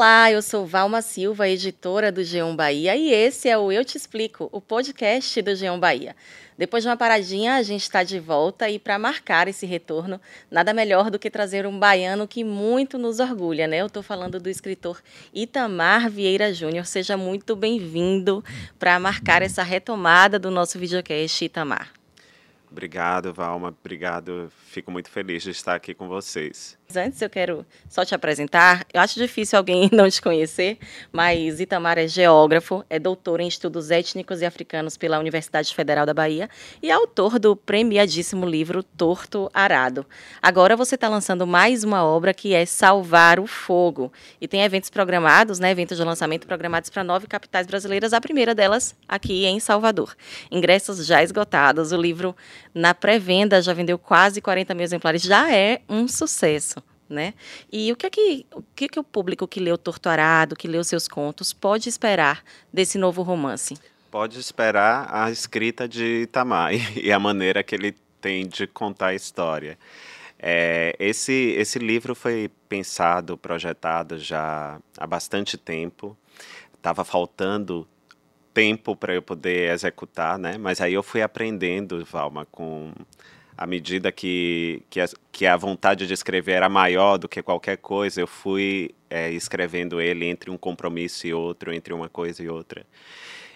Olá, eu sou Valma Silva, editora do Geão Bahia, e esse é o Eu Te Explico, o podcast do Geão Bahia. Depois de uma paradinha, a gente está de volta e para marcar esse retorno, nada melhor do que trazer um baiano que muito nos orgulha, né? Eu estou falando do escritor Itamar Vieira Júnior. Seja muito bem-vindo para marcar essa retomada do nosso videocast, Itamar. Obrigado, Valma. Obrigado. Fico muito feliz de estar aqui com vocês. Antes eu quero só te apresentar. Eu acho difícil alguém não te conhecer, mas Itamar é geógrafo, é doutor em estudos étnicos e africanos pela Universidade Federal da Bahia e é autor do premiadíssimo livro Torto Arado. Agora você está lançando mais uma obra que é Salvar o Fogo e tem eventos programados, né, eventos de lançamento programados para nove capitais brasileiras. A primeira delas aqui em Salvador. Ingressos já esgotados. O livro na pré-venda já vendeu quase 40 mil exemplares. Já é um sucesso né? E o que é que o, que é que o público que leu Torturado, que leu seus contos, pode esperar desse novo romance? Pode esperar a escrita de Itamar e a maneira que ele tem de contar a história. É, esse, esse livro foi pensado, projetado já há bastante tempo. Estava faltando tempo para eu poder executar, né? Mas aí eu fui aprendendo, Valma, com à medida que, que, a, que a vontade de escrever era maior do que qualquer coisa, eu fui é, escrevendo ele entre um compromisso e outro, entre uma coisa e outra.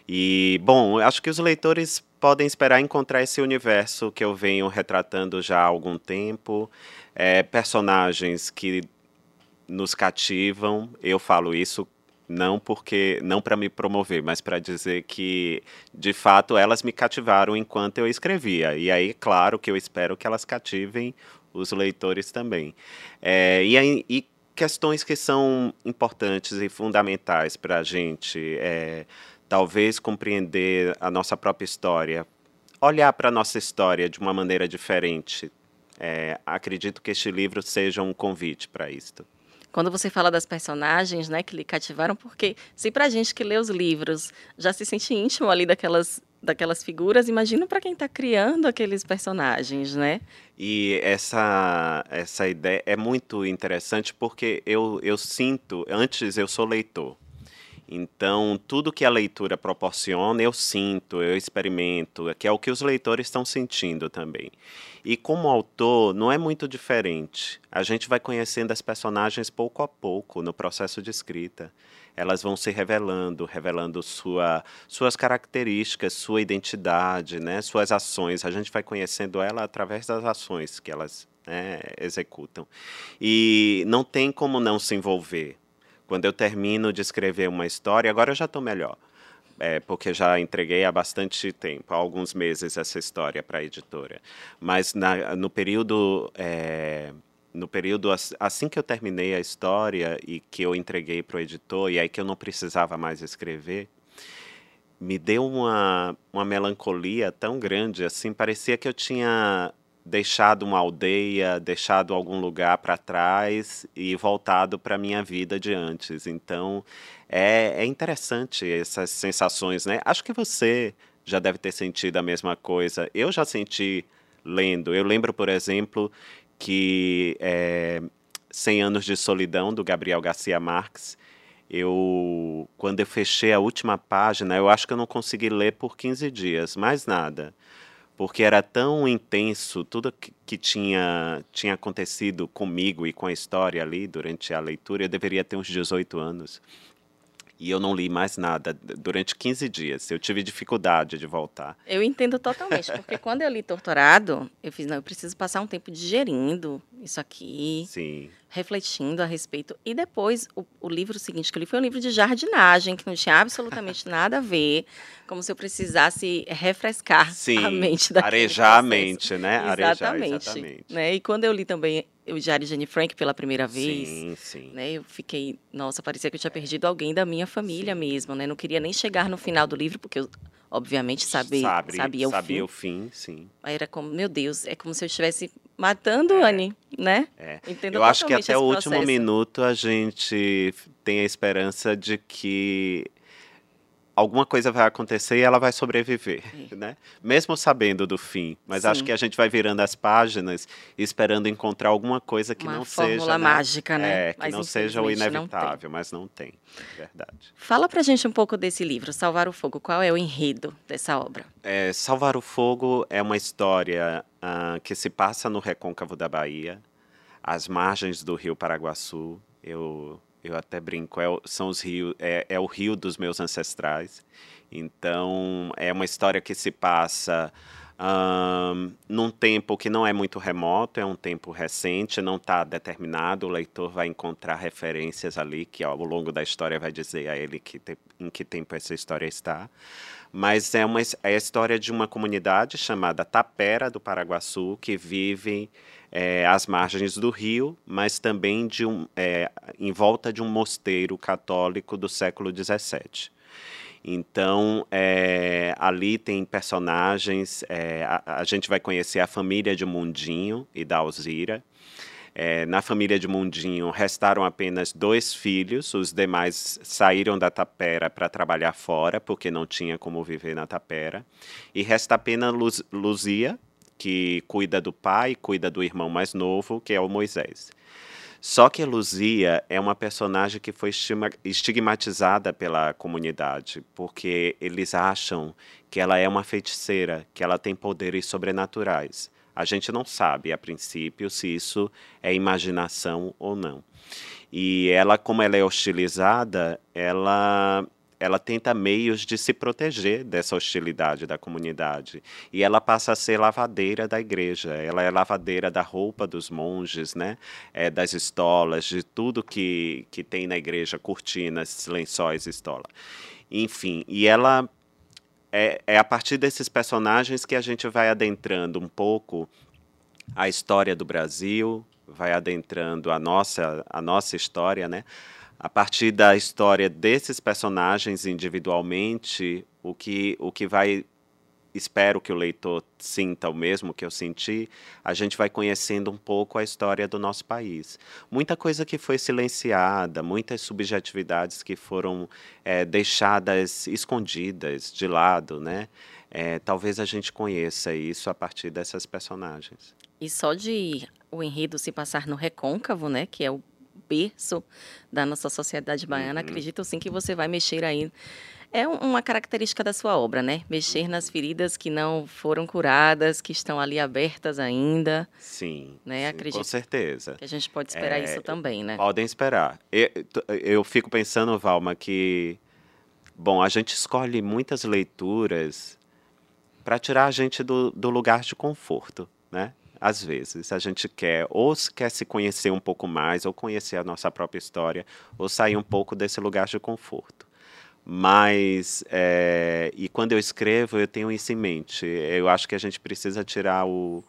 E, bom, acho que os leitores podem esperar encontrar esse universo que eu venho retratando já há algum tempo, é, personagens que nos cativam. Eu falo isso não porque não para me promover, mas para dizer que de fato elas me cativaram enquanto eu escrevia. E aí, claro, que eu espero que elas cativem os leitores também. É, e, aí, e questões que são importantes e fundamentais para a gente, é, talvez compreender a nossa própria história, olhar para a nossa história de uma maneira diferente. É, acredito que este livro seja um convite para isto quando você fala das personagens, né, que lhe cativaram, porque se para a gente que lê os livros já se sente íntimo ali daquelas daquelas figuras, imagina para quem está criando aqueles personagens, né? E essa essa ideia é muito interessante porque eu eu sinto, antes eu sou leitor. Então, tudo que a leitura proporciona, eu sinto, eu experimento, que é o que os leitores estão sentindo também. E como autor, não é muito diferente. A gente vai conhecendo as personagens pouco a pouco no processo de escrita. Elas vão se revelando, revelando sua, suas características, sua identidade, né, suas ações. A gente vai conhecendo ela através das ações que elas né, executam. E não tem como não se envolver. Quando eu termino de escrever uma história, agora eu já estou melhor é, porque já entreguei há bastante tempo, há alguns meses, essa história para a editora. Mas na, no período. É, no período assim que eu terminei a história e que eu entreguei para o editor, e aí que eu não precisava mais escrever, me deu uma, uma melancolia tão grande, assim, parecia que eu tinha deixado uma aldeia, deixado algum lugar para trás e voltado para a minha vida de antes. Então, é, é interessante essas sensações, né? Acho que você já deve ter sentido a mesma coisa. Eu já senti lendo. Eu lembro, por exemplo, que é, 100 Anos de Solidão, do Gabriel Garcia Marques, eu, quando eu fechei a última página, eu acho que eu não consegui ler por 15 dias, mais nada porque era tão intenso tudo que, tinha, tinha acontecido comigo e com a história ali durante a leitura. Eu deveria ter uns 18 anos. E eu não li mais nada durante 15 dias. Eu tive dificuldade de voltar. Eu entendo totalmente, porque quando eu li Torturado, eu fiz, não, eu preciso passar um tempo digerindo isso aqui. Sim. Refletindo a respeito. E depois, o, o livro seguinte que eu li foi um livro de jardinagem, que não tinha absolutamente nada a ver. Como se eu precisasse refrescar Sim, a mente da Arejar a mente, né? Exatamente. Arejar, exatamente. Né? E quando eu li também o Diário de Anne Frank pela primeira vez, sim, sim. né? Eu fiquei, nossa, parecia que eu tinha perdido alguém da minha família sim. mesmo, né? Não queria nem chegar no final do livro porque eu obviamente sabia, Sabe, sabia, sabia o fim. o fim, sim. Aí era como, meu Deus, é como se eu estivesse matando é, Anne, né? É. Entendo eu acho que até o último minuto a gente tem a esperança de que alguma coisa vai acontecer e ela vai sobreviver, é. né? Mesmo sabendo do fim. Mas Sim. acho que a gente vai virando as páginas esperando encontrar alguma coisa que Uma não seja... fórmula né? mágica, né? É, que mas não seja o inevitável, não mas não tem. Verdade. Fala pra gente um pouco desse livro, Salvar o Fogo. Qual é o enredo dessa obra? É, Salvar o Fogo é uma história uh, que se passa no recôncavo da Bahia, às margens do rio Paraguaçu. Eu eu até brinco, é, são os rios, é, é o rio dos meus ancestrais. Então, é uma história que se passa um, num tempo que não é muito remoto, é um tempo recente, não está determinado. O leitor vai encontrar referências ali que ao longo da história vai dizer a ele que te, em que tempo essa história está. Mas é, uma, é a história de uma comunidade chamada Tapera do Paraguaçu que vive é, às margens do rio, mas também de um, é, em volta de um mosteiro católico do século XVII. Então, é, ali tem personagens, é, a, a, gente vai conhecer a família de Mundinho e da Alzira. É, na família de Mundinho restaram apenas dois filhos, os demais saíram da tapera para trabalhar fora, porque não tinha como viver na tapera. E resta apenas Luz, Luzia, que cuida do pai, cuida do irmão mais novo, que é o Moisés. Só que Luzia é uma personagem que foi estigmatizada pela comunidade, porque eles acham que ela é uma feiticeira, que ela tem poderes sobrenaturais. A gente não sabe, a princípio, se isso é imaginação ou não. E ela, como ela é hostilizada, ela ela tenta meios de se proteger dessa hostilidade da comunidade. E ela passa a ser lavadeira da igreja. Ela é lavadeira da roupa dos monges, né? É, das estolas, de tudo que, que tem na igreja, cortinas, lençóis, estola. Enfim, e ela é, é a partir desses personagens que a gente vai adentrando um pouco a história do Brasil, vai adentrando a nossa, a nossa história, né? A partir da história desses personagens individualmente, o que, o que vai espero que o leitor sinta o mesmo que eu senti, a gente vai conhecendo um pouco a história do nosso país. Muita coisa que foi silenciada, muitas subjetividades que foram é, deixadas escondidas de lado, né? É, talvez a gente conheça isso a partir dessas personagens. E só de o enredo se passar no recôncavo, né, que é o berço da nossa sociedade baiana, uhum. acredito sim que você vai mexer aí. É uma característica da sua obra, né? Mexer nas feridas que não foram curadas, que estão ali abertas ainda. Sim, né? Sim, acredito com certeza. Que a gente pode esperar é, isso também, né? Podem esperar. Eu, eu fico pensando, Valma, que bom, a gente escolhe muitas leituras para tirar a gente do, do lugar de conforto, né? Às vezes. A gente quer ou quer se conhecer um pouco mais, ou conhecer a nossa própria história, ou sair um pouco desse lugar de conforto. Mas, é, e quando eu escrevo, eu tenho isso em mente. Eu acho que a gente precisa tirar o,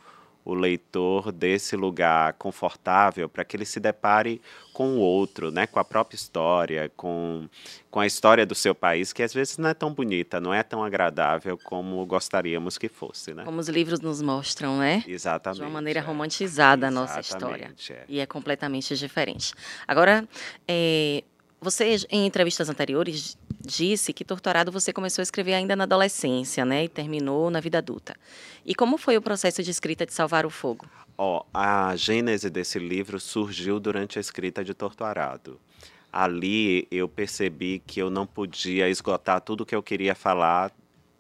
o leitor desse lugar confortável para que ele se depare com o outro, né, com a própria história, com, com a história do seu país, que às vezes não é tão bonita, não é tão agradável como gostaríamos que fosse. Né? Como os livros nos mostram, né? Exatamente. De uma maneira é. romantizada a nossa história. É. E é completamente diferente. Agora, é, você, em entrevistas anteriores, disse que Torturado você começou a escrever ainda na adolescência, né? E terminou na vida adulta. E como foi o processo de escrita de Salvar o Fogo? oh, a gênese desse livro surgiu durante a escrita de Torturado. Ali eu percebi que eu não podia esgotar tudo o que eu queria falar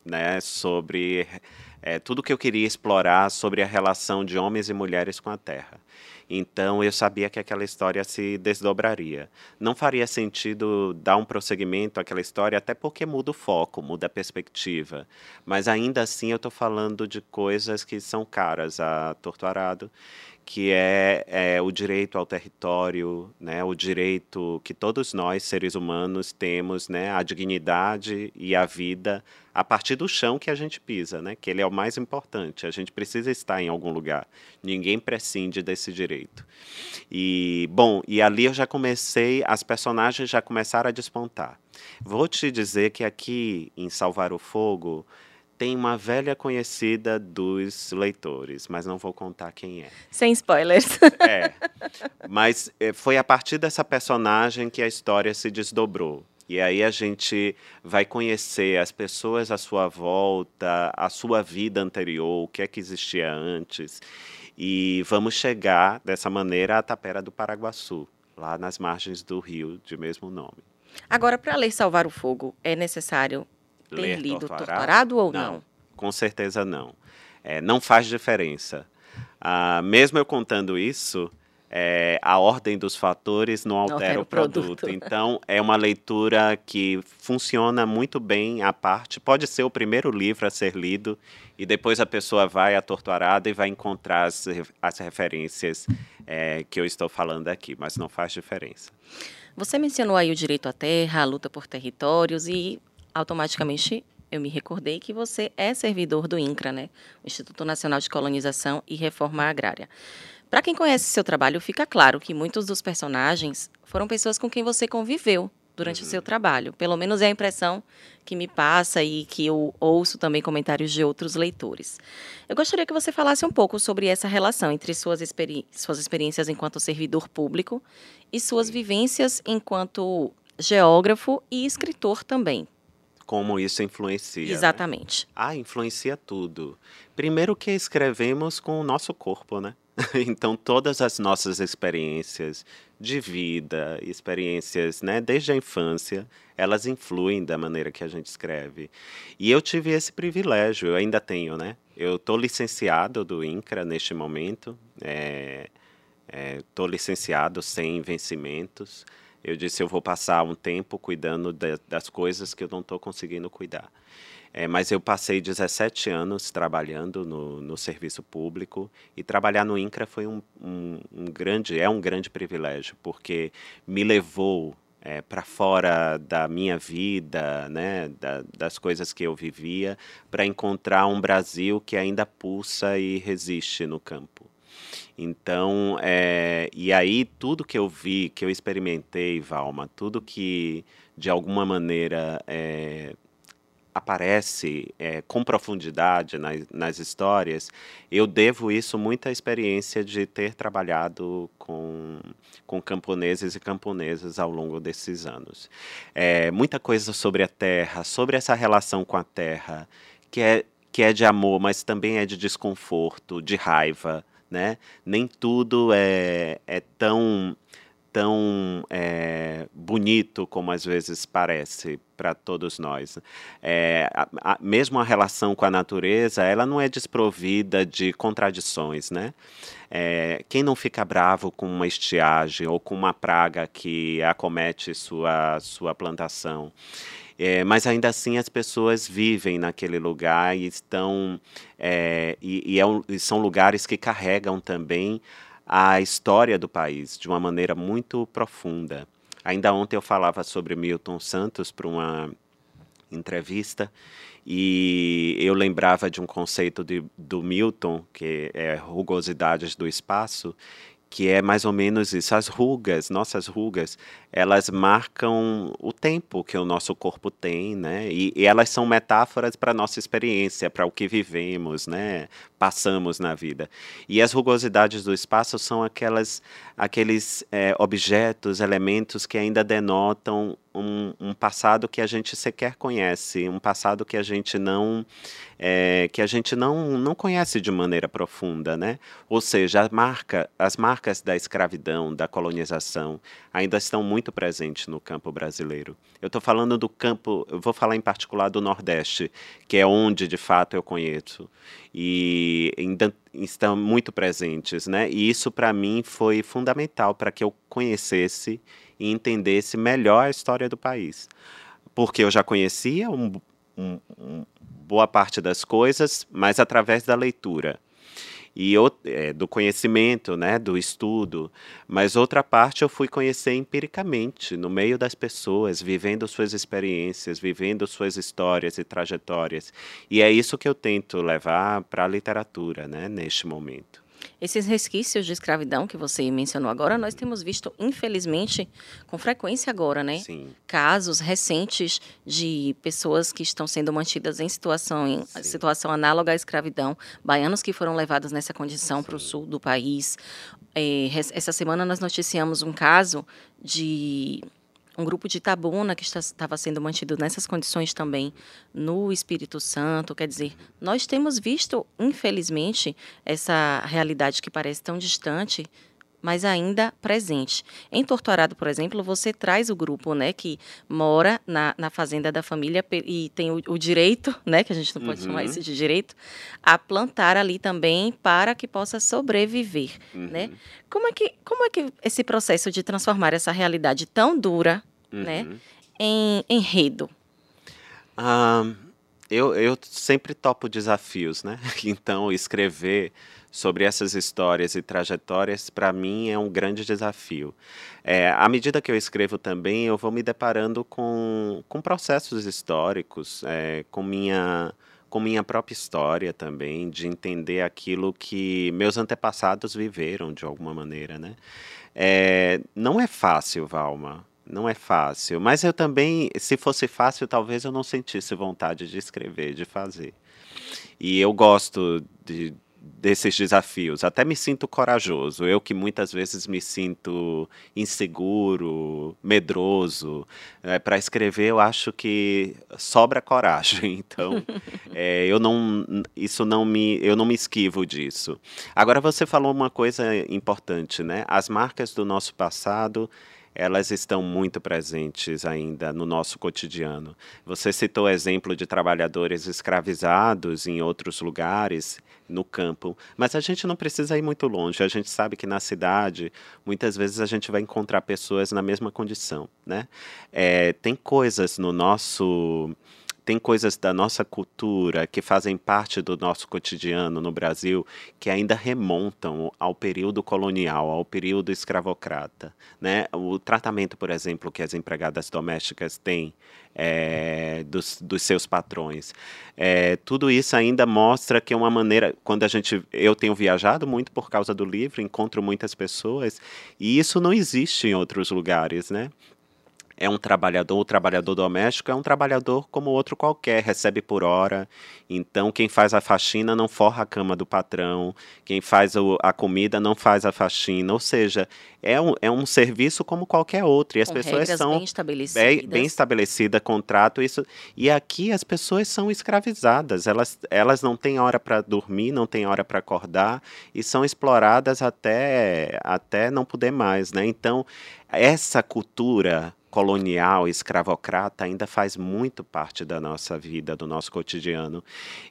né, sobre é, tudo que eu queria explorar sobre a relação de homens e mulheres com a Terra. Então eu sabia que aquela história se desdobraria. Não faria sentido dar um prosseguimento àquela história, até porque muda o foco, muda a perspectiva. Mas ainda assim eu estou falando de coisas que são caras a Torturado que é, é, o direito ao território, né, o direito que todos nós, seres humanos, temos, né, a dignidade e a vida a partir do chão que a gente pisa, né, que ele é o mais importante. A gente precisa estar em algum lugar. Ninguém prescinde desse direito. E, bom, e ali eu já comecei, as personagens já começaram a despontar. Vou te dizer que aqui em Salvar o Fogo, tem uma velha conhecida dos leitores, mas não vou contar quem é. Sem spoilers. É. Mas eh, foi a partir dessa personagem que a história se desdobrou. E aí a gente vai conhecer as pessoas à sua volta, a sua vida anterior, o que é que existia antes. E vamos chegar dessa maneira à Tapera do Paraguaçu, lá nas margens do rio de mesmo nome. Agora, para ler Salvar o Fogo, é necessário ter Ler lido Torturado? Torturado ou não? Não, com certeza não. É, não faz diferença. Ah, mesmo eu contando isso, é, a ordem dos fatores não altera, altera o produto. produto. Então, é uma leitura que funciona muito bem à parte. Pode ser o primeiro livro a ser lido e depois a pessoa vai à Torturada e vai encontrar as, as referências é, que eu estou falando aqui, mas não faz diferença. Você mencionou aí o direito à terra, a luta por territórios e automaticamente eu me recordei que você é servidor do INCRA, né? Instituto Nacional de Colonização e Reforma Agrária. Para quem conhece seu trabalho, fica claro que muitos dos personagens foram pessoas com quem você conviveu durante o seu trabalho. Pelo menos é a impressão que me passa e que eu ouço também comentários de outros leitores. Eu gostaria que você falasse um pouco sobre essa relação entre suas, experi suas experiências enquanto servidor público e suas vivências enquanto geógrafo e escritor também. Como isso influencia. né? Exatamente. Ah, influencia tudo. Primeiro que escrevemos com o nosso corpo, né? Então todas as nossas experiências de vida, experiências, né, desde a infância, elas influem da maneira que a gente escreve. E eu tive esse privilégio, eu ainda tenho, né? Eu estou licenciado do INCRA neste momento, estou licenciado sem vencimentos. Eu disse eu vou passar um tempo cuidando da- das coisas que eu não estou conseguindo cuidar. É, mas eu passei 17 anos trabalhando no, no serviço público e trabalhar no INCRA foi um, um, um grande, é um grande privilégio, porque me levou para fora da minha vida, né, da- das coisas que eu vivia, para encontrar um Brasil que ainda pulsa e resiste no campo. Então, é, e aí tudo que eu vi, que eu experimentei, Valma, tudo que de alguma maneira é, aparece é, com profundidade nas, nas histórias, eu devo isso muito à experiência de ter trabalhado com, com camponeses e camponesas ao longo desses anos. É, muita coisa sobre a terra, sobre essa relação com a terra, que é, que é de amor, mas também é de desconforto, de raiva, né? Nem tudo é, é tão tão é, bonito como às vezes parece para todos nós. É, a- a- mesmo a relação com a natureza, ela não é desprovida de contradições, né? É, quem não fica bravo com uma estiagem ou com uma praga que acomete sua, sua plantação? É, mas ainda assim as pessoas vivem naquele lugar e estão é, e, e é um- e são lugares que carregam também a história do país de uma maneira muito profunda. Ainda ontem eu falava sobre Milton Santos para uma entrevista e eu lembrava de um conceito de, do Milton, que é rugosidades do espaço, que é mais ou menos isso. As rugas, nossas rugas, elas marcam o tempo que o nosso corpo tem, né? E, e elas são metáforas para a nossa experiência, para o que vivemos, né? Passamos na vida. E as rugosidades do espaço são aquelas, aqueles eh, objetos, elementos que ainda denotam um, um passado que a gente sequer conhece, um passado que a gente não é, que a gente não, não conhece de maneira profunda, né? Ou seja, marca, as marcas da escravidão, da colonização, ainda estão muito presentes no campo brasileiro. Eu estou falando do campo, eu vou falar em particular do Nordeste, que é onde de fato eu conheço e ainda estão muito presentes, né? E isso para mim foi fundamental para que eu conhecesse e entendesse melhor a história do país, porque eu já conhecia um, um, um, boa parte das coisas, mas através da leitura e é, do conhecimento, né, do estudo, mas outra parte eu fui conhecer empiricamente, no meio das pessoas, vivendo suas experiências, vivendo suas histórias e trajetórias. E é isso que eu tento levar para a literatura, né, neste momento. Esses resquícios de escravidão que você mencionou agora, nós temos visto, infelizmente, com frequência agora, né? Sim. Casos recentes de pessoas que estão sendo mantidas em situação, em situação análoga à escravidão, baianos que foram levados nessa condição para o sul do país. É, essa semana nós noticiamos um caso de um grupo de Tabuna que estava sendo mantido nessas condições também no Espírito Santo. Quer dizer, nós temos visto, infelizmente, essa realidade que parece tão distante mas ainda presente. Em Torturado, por exemplo, você traz o grupo, né, que mora na, na fazenda da família e tem o, o direito, né, que a gente não pode uhum. chamar isso de direito, a plantar ali também para que possa sobreviver, né? uhum. né? Como é que como é que esse processo de transformar essa realidade tão dura, né, uhum. né, em enredo? Um, eu, eu sempre topo desafios, né? Então, escrever sobre essas histórias e trajetórias, para mim, é um grande desafio. É, à medida que eu escrevo também, eu vou me deparando com, com processos históricos, é, com minha com minha própria história também, de entender aquilo que meus antepassados viveram de alguma maneira, né? É, não é fácil, Valma, não é fácil, mas eu também, se fosse fácil, talvez eu não sentisse vontade de escrever, de fazer. E eu gosto de, desses desafios. Até me sinto corajoso. Eu que muitas vezes me sinto inseguro, medroso. É, Para escrever, eu acho que sobra coragem. Então, é, eu não, isso não me, eu não me esquivo disso. Agora você falou uma coisa importante, né? As marcas do nosso passado elas estão muito presentes ainda no nosso cotidiano. Você citou o exemplo de trabalhadores escravizados em outros lugares, no campo, mas a gente não precisa ir muito longe. A gente sabe que na cidade, muitas vezes a gente vai encontrar pessoas na mesma condição, né? É, tem coisas no nosso tem coisas da nossa cultura que fazem parte do nosso cotidiano no Brasil que ainda remontam ao período colonial, ao período escravocrata. Né? O tratamento, por exemplo, que as empregadas domésticas têm é, dos, dos, seus patrões. É, tudo isso ainda mostra que é uma maneira, quando a gente, eu tenho viajado muito por causa do livro, encontro muitas pessoas e isso não existe em outros lugares, né? É um trabalhador, o trabalhador doméstico é um trabalhador como outro qualquer, recebe por hora. Então, quem faz a faxina não forra a cama do patrão, quem faz o, a comida não faz a faxina. Ou seja, é um, é um serviço como qualquer outro. E as Com pessoas são bem estabelecidas. Bem, bem estabelecida, contrato, isso. E aqui as pessoas são escravizadas. Elas, elas não têm hora para dormir, não têm hora para acordar e são exploradas até, até não poder mais. Né? Então, essa cultura colonial, escravocrata, ainda faz muito parte da nossa vida, do nosso cotidiano.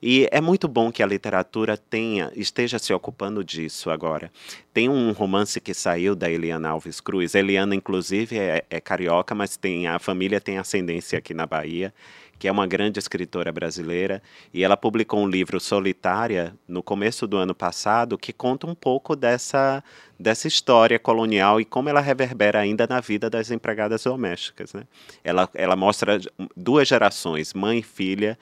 E é muito bom que a literatura tenha, esteja se ocupando disso agora. Tem um romance que saiu da Eliana Alves Cruz. Eliana, inclusive, é, é carioca, mas tem a família tem ascendência aqui na Bahia que é uma grande escritora brasileira, e ela publicou um livro Solitária no começo do ano passado que conta um pouco dessa dessa história colonial e como ela reverbera ainda na vida das empregadas domésticas. Né? Ela, ela mostra duas gerações, mãe e filha,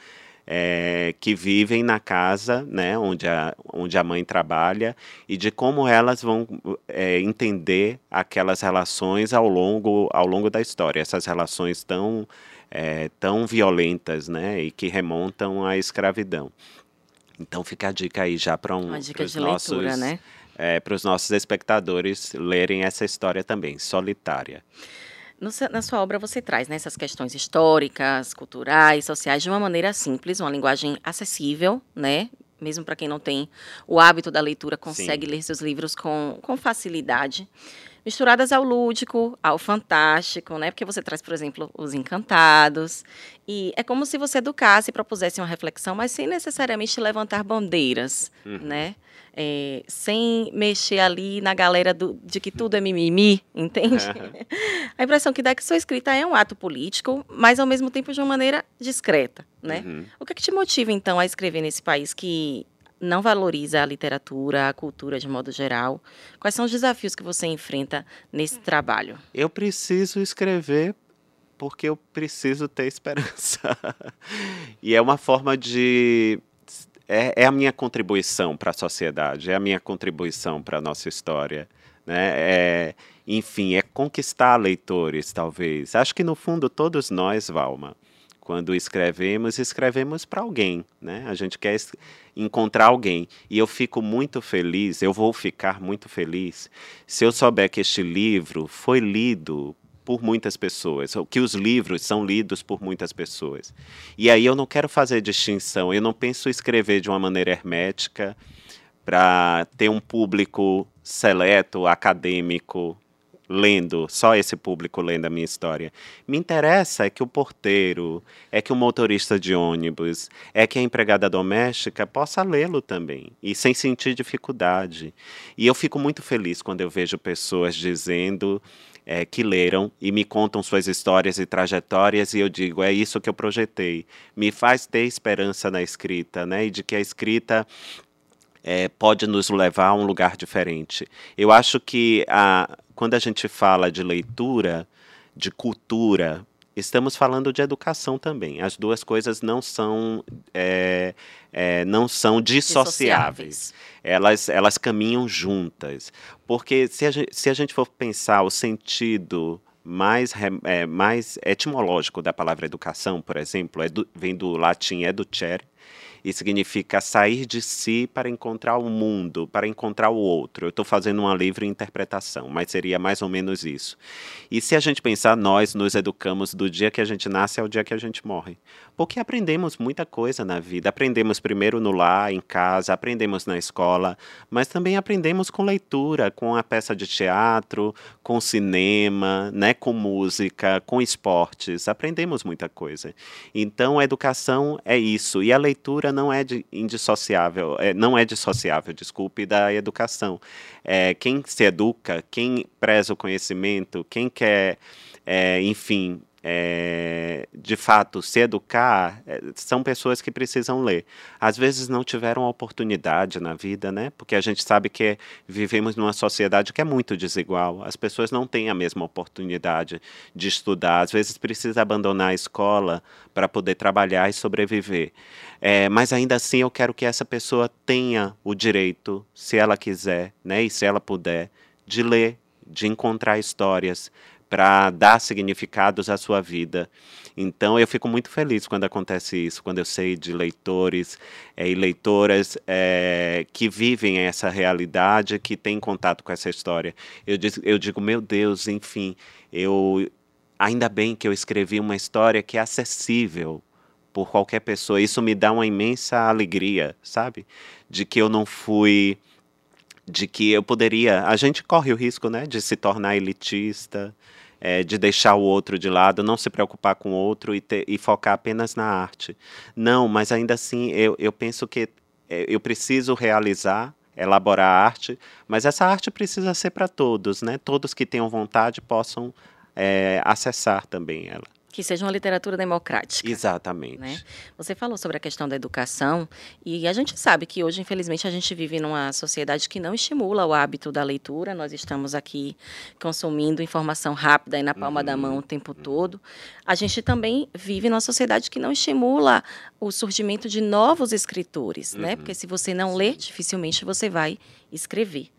é, que vivem na casa né, onde, a, onde a mãe trabalha e de como elas vão é, entender aquelas relações ao longo, ao longo da história, essas relações tão é, tão violentas, né, e que remontam à escravidão. Então fica a dica aí já para um, de nossos, leitura, né? É, para os nossos espectadores lerem essa história também, solitária. No, na sua obra você traz né, essas questões históricas, culturais, sociais de uma maneira simples, uma linguagem acessível, né? Mesmo para quem não tem o hábito da leitura, consegue Sim. ler seus livros com, com facilidade misturadas ao lúdico, ao fantástico, né? Porque você traz, por exemplo, os encantados. E é como se você educasse e propusesse uma reflexão, mas sem necessariamente levantar bandeiras, uhum. né? É, sem mexer ali na galera do, de que tudo é mimimi, entende? Uhum. A impressão que dá é que sua escrita é um ato político, mas ao mesmo tempo de uma maneira discreta, né? Uhum. O que, é que te motiva, então, a escrever nesse país que não valoriza a literatura, a cultura de modo geral. Quais são os desafios que você enfrenta nesse trabalho? Eu preciso escrever porque eu preciso ter esperança. e é uma forma de. É, é a minha contribuição para a sociedade, é a minha contribuição para a nossa história. Né? É, enfim, é conquistar leitores, talvez. Acho que no fundo todos nós, Valma, quando escrevemos, escrevemos para alguém, né? A gente quer encontrar alguém. E eu fico muito feliz, eu vou ficar muito feliz se eu souber que este livro foi lido por muitas pessoas, que os livros são lidos por muitas pessoas. E aí eu não quero fazer distinção, eu não penso escrever de uma maneira hermética para ter um público seleto, acadêmico, lendo, só esse público lendo a minha história. Me interessa é que o porteiro, é que o motorista de ônibus, é que a empregada doméstica possa lê-lo também e sem sentir dificuldade. E eu fico muito feliz quando eu vejo pessoas dizendo é, que leram e me contam suas histórias e trajetórias e eu digo é isso que eu projetei. Me faz ter esperança na escrita, né? E de que a escrita é, pode nos levar a um lugar diferente. Eu acho que a, quando a gente fala de leitura, de cultura, estamos falando de educação também. As duas coisas não são, é, é, não são dissociáveis. Elas, elas caminham juntas. Porque se a, gente, se a gente for pensar o sentido mais, é, mais etimológico da palavra educação, por exemplo, é do, vem do latim educere, e significa sair de si para encontrar o mundo, para encontrar o outro. Eu estou fazendo uma livre interpretação, mas seria mais ou menos isso. E se a gente pensar, nós nos educamos do dia que a gente nasce ao dia que a gente morre. Porque aprendemos muita coisa na vida. Aprendemos primeiro no lar, em casa, aprendemos na escola, mas também aprendemos com leitura, com a peça de teatro, com cinema, né, com música, com esportes. Aprendemos muita coisa. Então, a educação é isso. E a leitura não é de, indissociável, é, não é dissociável, desculpe, da educação. É, quem se educa, quem preza o conhecimento, quem quer, é, enfim, é, de fato se educar é, são pessoas que precisam ler. Às vezes não tiveram oportunidade na vida, né? Porque a gente sabe que vivemos numa sociedade que é muito desigual. As pessoas não têm a mesma oportunidade de estudar. Às vezes precisa abandonar a escola para poder trabalhar e sobreviver. É, mas ainda assim eu quero que essa pessoa tenha o direito, se ela quiser, né? E se ela puder, de ler, de encontrar histórias, para dar significados à sua vida. Então eu fico muito feliz quando acontece isso, quando eu sei de leitores é, e leitoras é, que vivem essa realidade, que têm contato com essa história. Eu, eu digo, meu Deus, enfim, eu ainda bem que eu escrevi uma história que é acessível por qualquer pessoa. Isso me dá uma imensa alegria, sabe? De que eu não fui de que eu poderia. A gente corre o risco, né, de se tornar elitista, é, de deixar o outro de lado, não se preocupar com o outro e, ter, e focar apenas na arte. Não, mas ainda assim eu, eu penso que é, eu preciso realizar elaborar arte, mas essa arte precisa ser para todos, né? Todos que tenham vontade possam é, acessar também ela. Que seja uma literatura democrática. Exatamente. Né? Você falou sobre a questão da educação e a gente sabe que hoje, infelizmente, a gente vive numa sociedade que não estimula o hábito da leitura. Nós estamos aqui consumindo informação rápida e na palma uhum. da mão o tempo todo. A gente também vive numa sociedade que não estimula o surgimento de novos escritores, né? uhum. né? Porque se você não lê, dificilmente você vai escrever.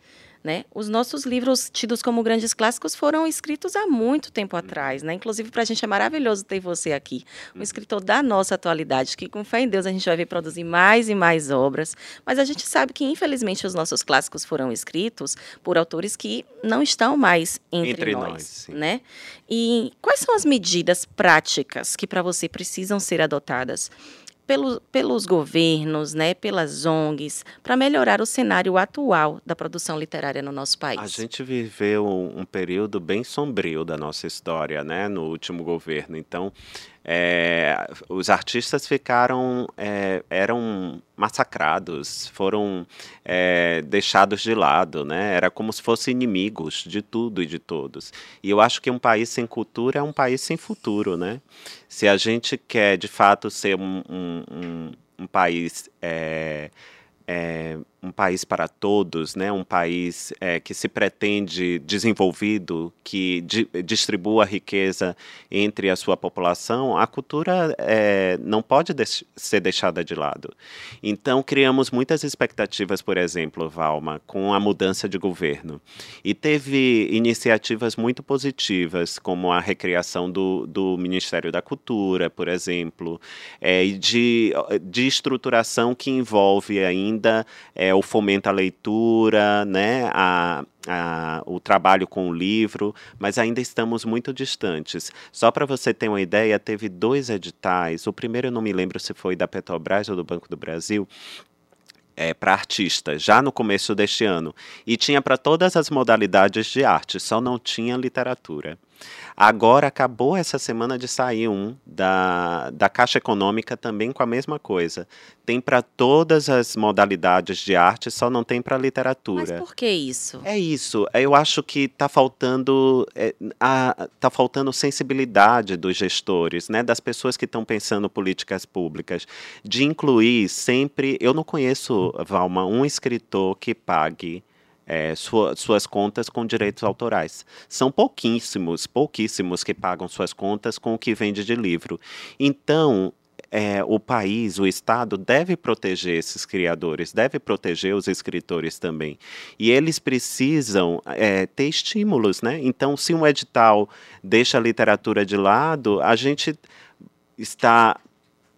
Né? Os nossos livros tidos como grandes clássicos foram escritos há muito tempo atrás, né? Inclusive para a gente é maravilhoso ter você aqui, um uhum. escritor da nossa atualidade, que com fé em Deus a gente vai ver produzir mais e mais obras. Mas a gente sabe que infelizmente os nossos clássicos foram escritos por autores que não estão mais entre, entre nós, nós né? E quais são as medidas práticas que para você precisam ser adotadas? Pelo, pelos governos, né, pelas ONGs, para melhorar o cenário atual da produção literária no nosso país? A gente viveu um, um período bem sombrio da nossa história, né, no último governo. Então, é, os artistas ficaram é, eram massacrados foram é, deixados de lado né? Era como se fossem inimigos de tudo e de todos. E eu acho que um país sem cultura é um país sem futuro né? Se a gente quer de fato ser um, um, um, um país é, é, um país para todos, né? um país é, que se pretende desenvolvido, que di distribua riqueza entre a sua população, a cultura é, não pode deix ser deixada de lado. Então, criamos muitas expectativas, por exemplo, Valma, com a mudança de governo. E teve iniciativas muito positivas, como a recriação do, do Ministério da Cultura, por exemplo, é, e de, de estruturação que envolve ainda é, é, o fomento à leitura, né, a, a, o trabalho com o livro, mas ainda estamos muito distantes. Só para você ter uma ideia, teve dois editais. O primeiro eu não me lembro se foi da Petrobras ou do Banco do Brasil, é, para artistas, já no começo deste ano. E tinha para todas as modalidades de arte, só não tinha literatura. Agora acabou essa semana de sair um da, da Caixa Econômica também com a mesma coisa. Tem para todas as modalidades de arte, só não tem para literatura. Mas por que isso? É isso. Eu acho que está faltando é, a, tá faltando sensibilidade dos gestores, né, das pessoas que estão pensando políticas públicas, de incluir sempre. Eu não conheço, Valma, um escritor que pague é, sua, suas contas com direitos autorais. São pouquíssimos, pouquíssimos que pagam suas contas com o que vende de livro. Então, é, o país, o Estado, deve proteger esses criadores, deve proteger os escritores também. E eles precisam é, ter estímulos, né? Então, se um edital deixa a literatura de lado, a gente está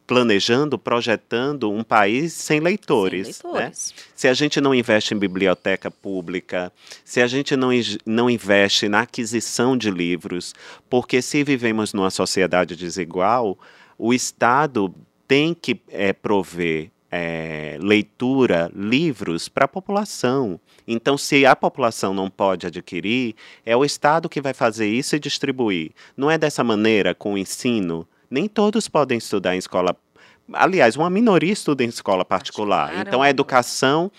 planejando, projetando um país sem leitores. Sem leitores. Né? Se a gente não investe em biblioteca pública, se a gente não, não investe na aquisição de livros, porque se vivemos numa sociedade desigual, o Estado tem que é, prover é, leitura, livros para a população. Então, se a população não pode adquirir, é o Estado que vai fazer isso e distribuir. Não é dessa maneira com o ensino nem todos podem estudar em escola. Aliás, uma minoria estuda em escola particular. Então, a educação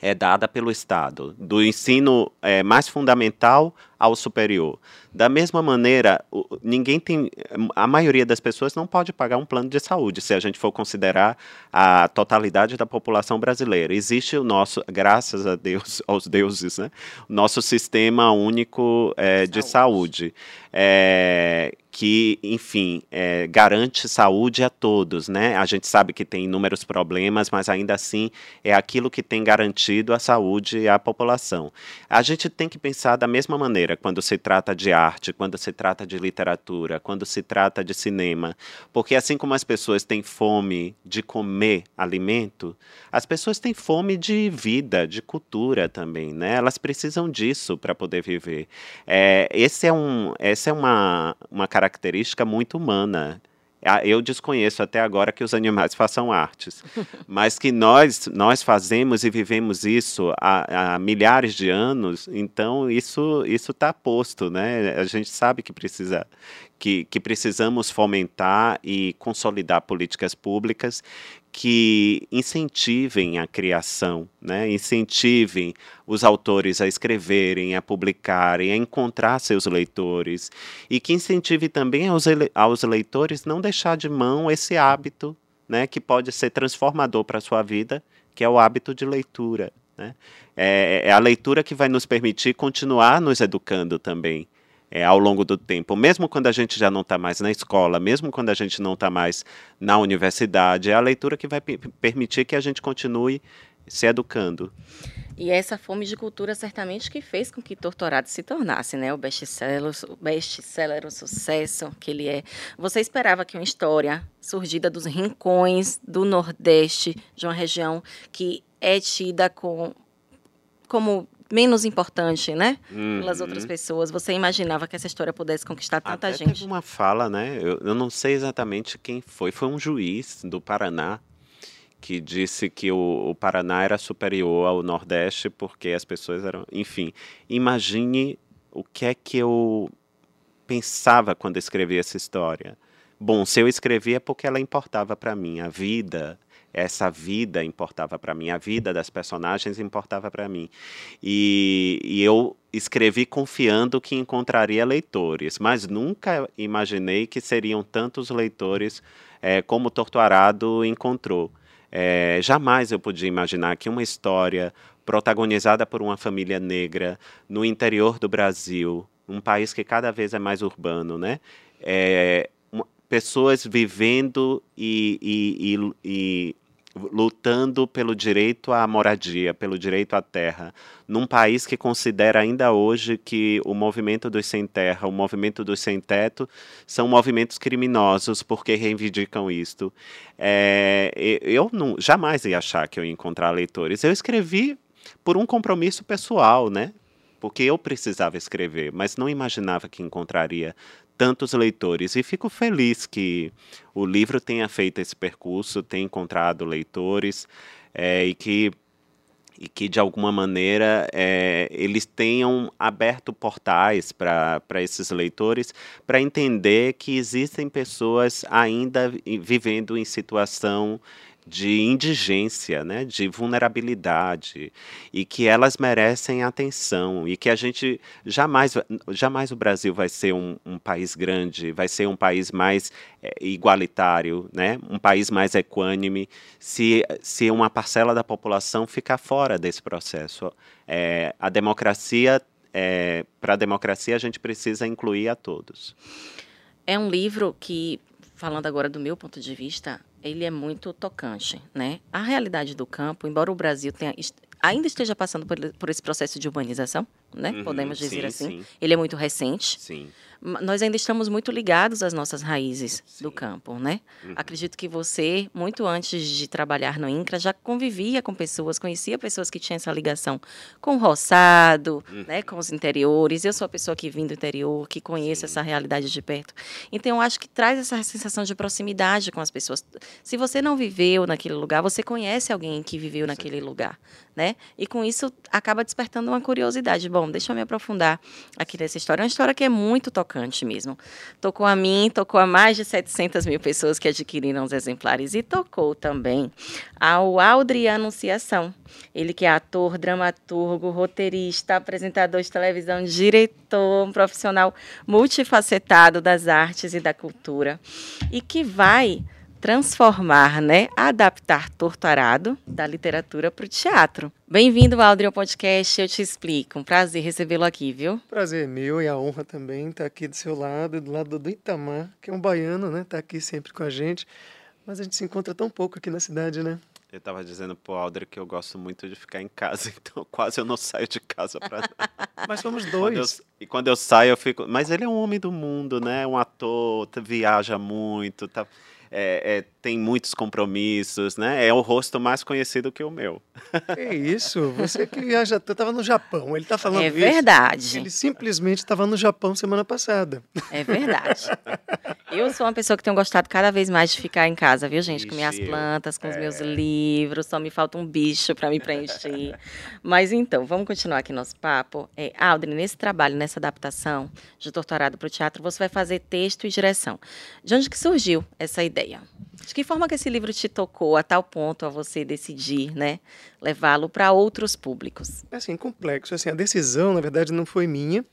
é dada pelo Estado, do ensino é, mais fundamental ao superior. Da mesma maneira, ninguém tem, a maioria das pessoas não pode pagar um plano de saúde, se a gente for considerar a totalidade da população brasileira. Existe o nosso, graças a Deus, aos deuses, né? nosso sistema único é, de saúde. É, que, enfim, é, garante saúde a todos, né? A gente sabe que tem inúmeros problemas, mas ainda assim é aquilo que tem garantido a saúde à população. A gente tem que pensar da mesma maneira quando se trata de arte, quando se trata de literatura, quando se trata de cinema, porque assim como as pessoas têm fome de comer alimento, as pessoas têm fome de vida, de cultura também, né? Elas precisam disso para poder viver. É, esse é um, essa é uma, uma característica característica muito humana. Eu desconheço até agora que os animais façam artes, mas que nós nós fazemos e vivemos isso há, há milhares de anos. Então isso isso está posto, né? A gente sabe que precisa que, que precisamos fomentar e consolidar políticas públicas que incentivem a criação, né? incentivem os autores a escreverem, a publicarem, a encontrar seus leitores, e que incentive também aos, aos leitores não deixar de mão esse hábito né, que pode ser transformador para a sua vida, que é o hábito de leitura. Né? É, é a leitura que vai nos permitir continuar nos educando também é, ao longo do tempo, mesmo quando a gente já não está mais na escola, mesmo quando a gente não está mais na universidade, é a leitura que vai permitir que a gente continue se educando. E essa fome de cultura certamente que fez com que Torturado se tornasse, né, o best-seller, o best-seller, o sucesso que ele é. Você esperava que uma história surgida dos rincões do Nordeste, de uma região que é tida com, como menos importante, né? Uhum. Pelas outras pessoas. Você imaginava que essa história pudesse conquistar tanta Até gente? Teve uma fala, né? Eu, eu não sei exatamente quem foi. Foi um juiz do Paraná que disse que o, o, Paraná era superior ao Nordeste porque as pessoas eram. Enfim, imagine o que é que eu pensava quando escrevi essa história. Bom, se eu escrevi é porque ela importava para mim, a vida, essa vida importava para mim, a vida das personagens importava para mim. E, e, eu escrevi confiando que encontraria leitores, mas nunca imaginei que seriam tantos leitores é, como Torturado encontrou. É, jamais eu podia imaginar que uma história protagonizada por uma família negra no interior do Brasil, um país que cada vez é mais urbano, né? É, pessoas vivendo e, e, e, lutando pelo direito à moradia, pelo direito à terra, num país que considera ainda hoje que o movimento dos sem terra, o movimento dos sem teto, são movimentos criminosos porque reivindicam isto. É, eu não, jamais ia achar que eu ia encontrar leitores. Eu escrevi por um compromisso pessoal, né? Porque eu precisava escrever, mas não imaginava que encontraria tantos leitores. E fico feliz que o livro tenha feito esse percurso, tenha encontrado leitores é, e que e que de alguma maneira é, eles tenham aberto portais para esses leitores para entender que existem pessoas ainda vivendo em situação de indigência, né, de vulnerabilidade e que elas merecem atenção e que a gente jamais, jamais o Brasil vai ser um, um país grande, vai ser um país mais é, igualitário, né, um país mais equânime, se, se uma parcela da população ficar fora desse processo. É, a democracia, é, para a democracia a gente precisa incluir a todos. É um livro que, falando agora do meu ponto de vista, ele é muito tocante, né? A realidade do campo, embora o Brasil tenha, ainda esteja passando por, por esse processo de urbanização, né? Uhum, Podemos dizer sim, assim. Sim. Ele é muito recente. Sim nós ainda estamos muito ligados às nossas raízes do campo, né? Uhum. Acredito que você, muito antes de trabalhar no INCRA, já convivia com pessoas, conhecia pessoas que tinham essa ligação com o roçado, uhum. né, com os interiores. Eu sou a pessoa que vim do interior, que conhece Sim. essa realidade de perto. Então, eu acho que traz essa sensação de proximidade com as pessoas. Se você não viveu naquele lugar, você conhece alguém que viveu naquele lugar, né? E com isso acaba despertando uma curiosidade. Bom, deixa eu me aprofundar aqui nessa história. É uma história que é muito tocante tocante mesmo. Tocou a mim, tocou a mais de 700 mil pessoas que adquiriram os exemplares e tocou também ao Aldri Anunciação. Ele que é ator, dramaturgo, roteirista, apresentador de televisão, diretor, um profissional multifacetado das artes e da cultura e que vai transformar, né, adaptar Torturado da literatura para o teatro. Bem-vindo, Aldri, ao podcast Eu Te Explico. Um prazer recebê-lo aqui, viu? Prazer meu e a honra também estar aqui do seu lado, do lado do Itamar, que é um baiano, né? Está aqui sempre com a gente. Mas a gente se encontra tão pouco aqui na cidade, né? Eu estava dizendo pro Aldri que eu gosto muito de ficar em casa, então quase eu não saio de casa para. Mas somos dois. Quando eu, e quando eu saio, eu fico. Mas ele é um homem do mundo, né? Um ator, viaja muito, tá é, é, tem muitos compromissos, né? É o rosto mais conhecido que o meu. É isso, você que viaja, eu estava no Japão, ele está falando é isso. É verdade. Ele simplesmente estava no Japão semana passada. É verdade. Eu sou uma pessoa que tenho gostado cada vez mais de ficar em casa, viu, gente? Ixi, com minhas plantas, com é. os meus é. livros, só me falta um bicho para me preencher. Mas então, vamos continuar aqui nosso papo. É, Aldrin, nesse trabalho, nessa adaptação de doutorado para o teatro, você vai fazer texto e direção. De onde que surgiu essa ideia? Ideia. De que forma que esse livro te tocou a tal ponto a você decidir, né, levá-lo para outros públicos? É assim, complexo. Assim, a decisão, na verdade, não foi minha.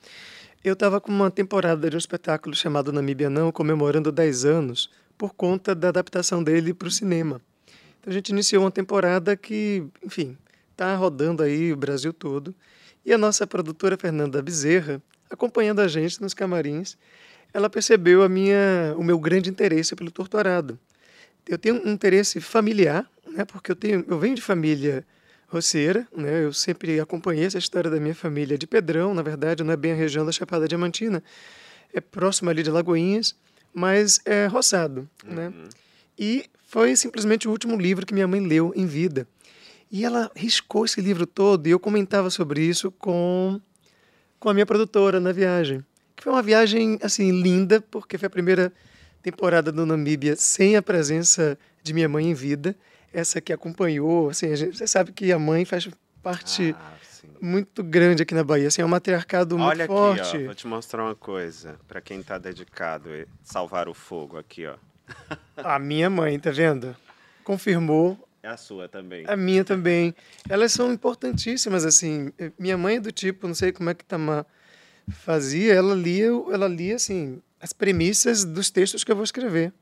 Eu estava com uma temporada de um espetáculo chamado Namíbia Não, comemorando 10 anos, por conta da adaptação dele para o cinema. Então a gente iniciou uma temporada que, enfim, está rodando aí o Brasil todo. E a nossa produtora Fernanda Bezerra, acompanhando a gente nos camarins, ela percebeu a minha, o meu grande interesse pelo torturado. Eu tenho um interesse familiar, né, porque eu, tenho, eu venho de família roceira, né, eu sempre acompanhei essa história da minha família de Pedrão, na verdade não é bem a região da Chapada Diamantina, é próximo ali de Lagoinhas, mas é roçado. Né. Uhum. Né? E foi simplesmente o último livro que minha mãe leu em vida. E ela riscou esse livro todo e eu comentava sobre isso com, com a minha produtora na viagem foi uma viagem assim linda, porque foi a primeira temporada do Namíbia sem a presença de minha mãe em vida. Essa que acompanhou, assim, gente, você sabe que a mãe faz parte ah, muito grande aqui na Bahia, assim, é um matriarcado Olha muito Olha forte. Ó, vou te mostrar uma coisa, para quem está dedicado a salvar o fogo aqui, ó. A minha mãe, tá vendo? Confirmou é a sua também. A minha também. Elas são importantíssimas, assim. Minha mãe é do tipo, não sei como é que tá uma fazia, ela lia, ela lia assim, as premissas dos textos que eu vou escrever.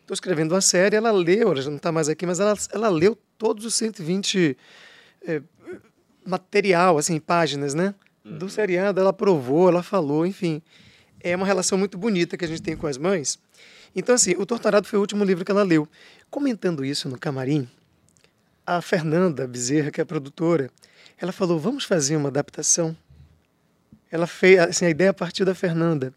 Estou escrevendo uma série, ela leu, ela já não está mais aqui, mas ela, ela leu todos os 120 é, material, assim, páginas, né? Uhum. Do seriado, ela aprovou, ela falou, enfim. É uma relação muito bonita que a gente tem com as mães. Então, assim, O Torturado foi o último livro que ela leu. Comentando isso no camarim, a Fernanda Bezerra, que é a produtora, ela falou: vamos fazer uma adaptação. Ela fez assim, a ideia a partir da Fernanda.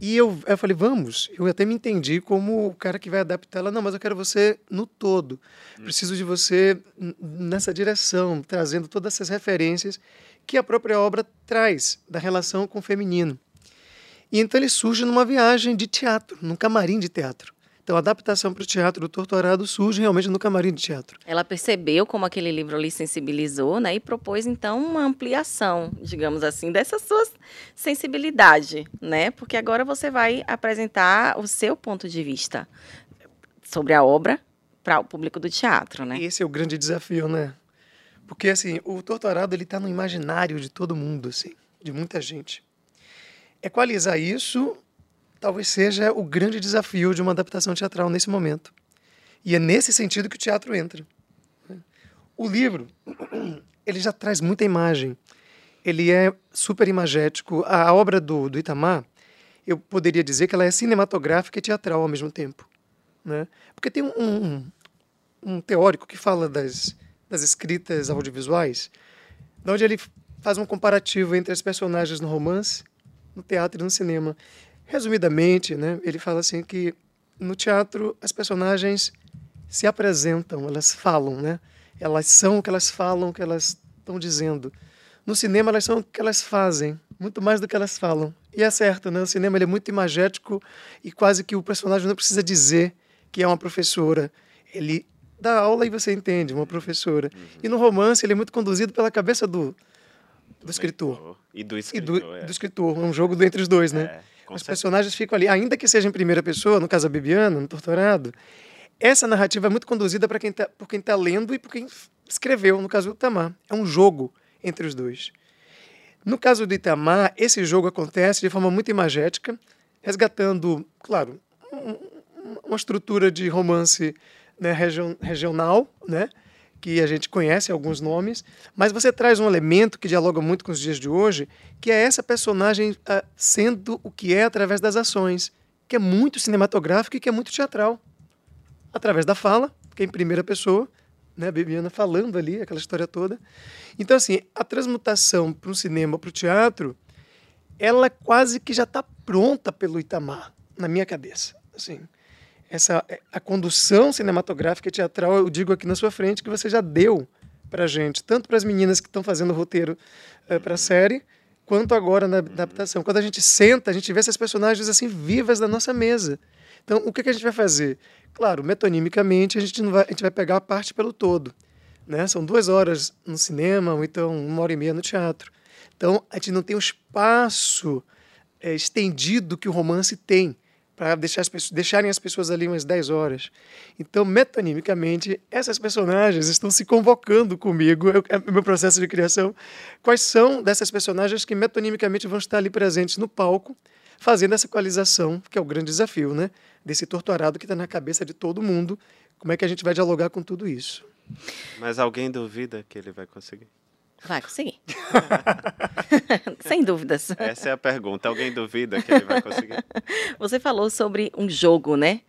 E eu, eu falei, vamos. Eu até me entendi como o cara que vai adaptar ela. Não, mas eu quero você no todo. Preciso de você nessa direção, trazendo todas essas referências que a própria obra traz da relação com o feminino. E então ele surge numa viagem de teatro, num camarim de teatro. Então, a adaptação para o teatro do Torturado surge realmente no camarim de teatro. Ela percebeu como aquele livro lhe sensibilizou, né? E propôs, então, uma ampliação, digamos assim, dessa sua sensibilidade, né? Porque agora você vai apresentar o seu ponto de vista sobre a obra para o público do teatro, né? E esse é o grande desafio, né? Porque, assim, o Torturado, ele está no imaginário de todo mundo, assim, de muita gente. Equalizar isso talvez seja o grande desafio de uma adaptação teatral nesse momento. E é nesse sentido que o teatro entra. O livro, ele já traz muita imagem. Ele é super imagético. A obra do, do Itamar, eu poderia dizer que ela é cinematográfica e teatral ao mesmo tempo. Né? Porque tem um, um, um teórico que fala das, das escritas audiovisuais, onde ele faz um comparativo entre as personagens no romance, no teatro e no cinema. Resumidamente, né, ele fala assim que no teatro as personagens se apresentam, elas falam, né? Elas são o que elas falam, o que elas estão dizendo. No cinema elas são o que elas fazem, muito mais do que elas falam. E é certo, né? O cinema ele é muito imagético e quase que o personagem não precisa dizer que é uma professora. Ele dá aula e você entende, uma professora. Uhum. E no romance ele é muito conduzido pela cabeça do, do escritor. E do escritor. E do, é. do escritor. É um jogo entre os dois, né? É. Com Os certeza. personagens ficam ali, ainda que seja em primeira pessoa, no caso a Bibiana, no Torturado. Essa narrativa é muito conduzida para quem tá, por quem está lendo e por quem escreveu, no caso do Itamar. É um jogo entre os dois. No caso do Itamar, esse jogo acontece de forma muito imagética, resgatando, claro, um, uma estrutura de romance né, region, regional, né, que a gente conhece alguns nomes, mas você traz um elemento que dialoga muito com os dias de hoje, que é essa personagem uh, sendo o que é através das ações, que é muito cinematográfico e que é muito teatral. Através da fala, que é em primeira pessoa, né, a Bibiana falando ali, aquela história toda. Então, assim, a transmutação para o cinema, para o teatro, ela quase que já está pronta pelo Itamar, na minha cabeça. Assim, essa a condução cinematográfica teatral, eu digo aqui na sua frente, que você já deu para gente, tanto para as meninas que estão fazendo o roteiro é, eh, para a série, quanto agora na adaptação. Quando a gente senta, a gente vê essas personagens assim vivas da nossa mesa. Então, o que, que a gente vai fazer? Claro, metonimicamente, a gente, não vai, a gente vai pegar a parte pelo todo. Né? São duas horas no cinema, ou então uma hora e meia no teatro. Então, a gente não tem o espaço é, estendido que o romance tem para deixar as pessoas, deixarem as pessoas ali umas 10 horas. Então, metonimicamente, essas personagens estão se convocando comigo, eu, é o meu processo de criação. Quais são dessas personagens que metonimicamente vão estar ali presentes no palco, fazendo essa equalização, que é o grande desafio, né? Desse torturado que está na cabeça de todo mundo. Como é que a gente vai dialogar com tudo isso? Mas alguém duvida que ele vai conseguir? Vai conseguir. Sem dúvidas. Essa é a pergunta. Alguém duvida que ele vai conseguir? Você falou sobre um jogo, né?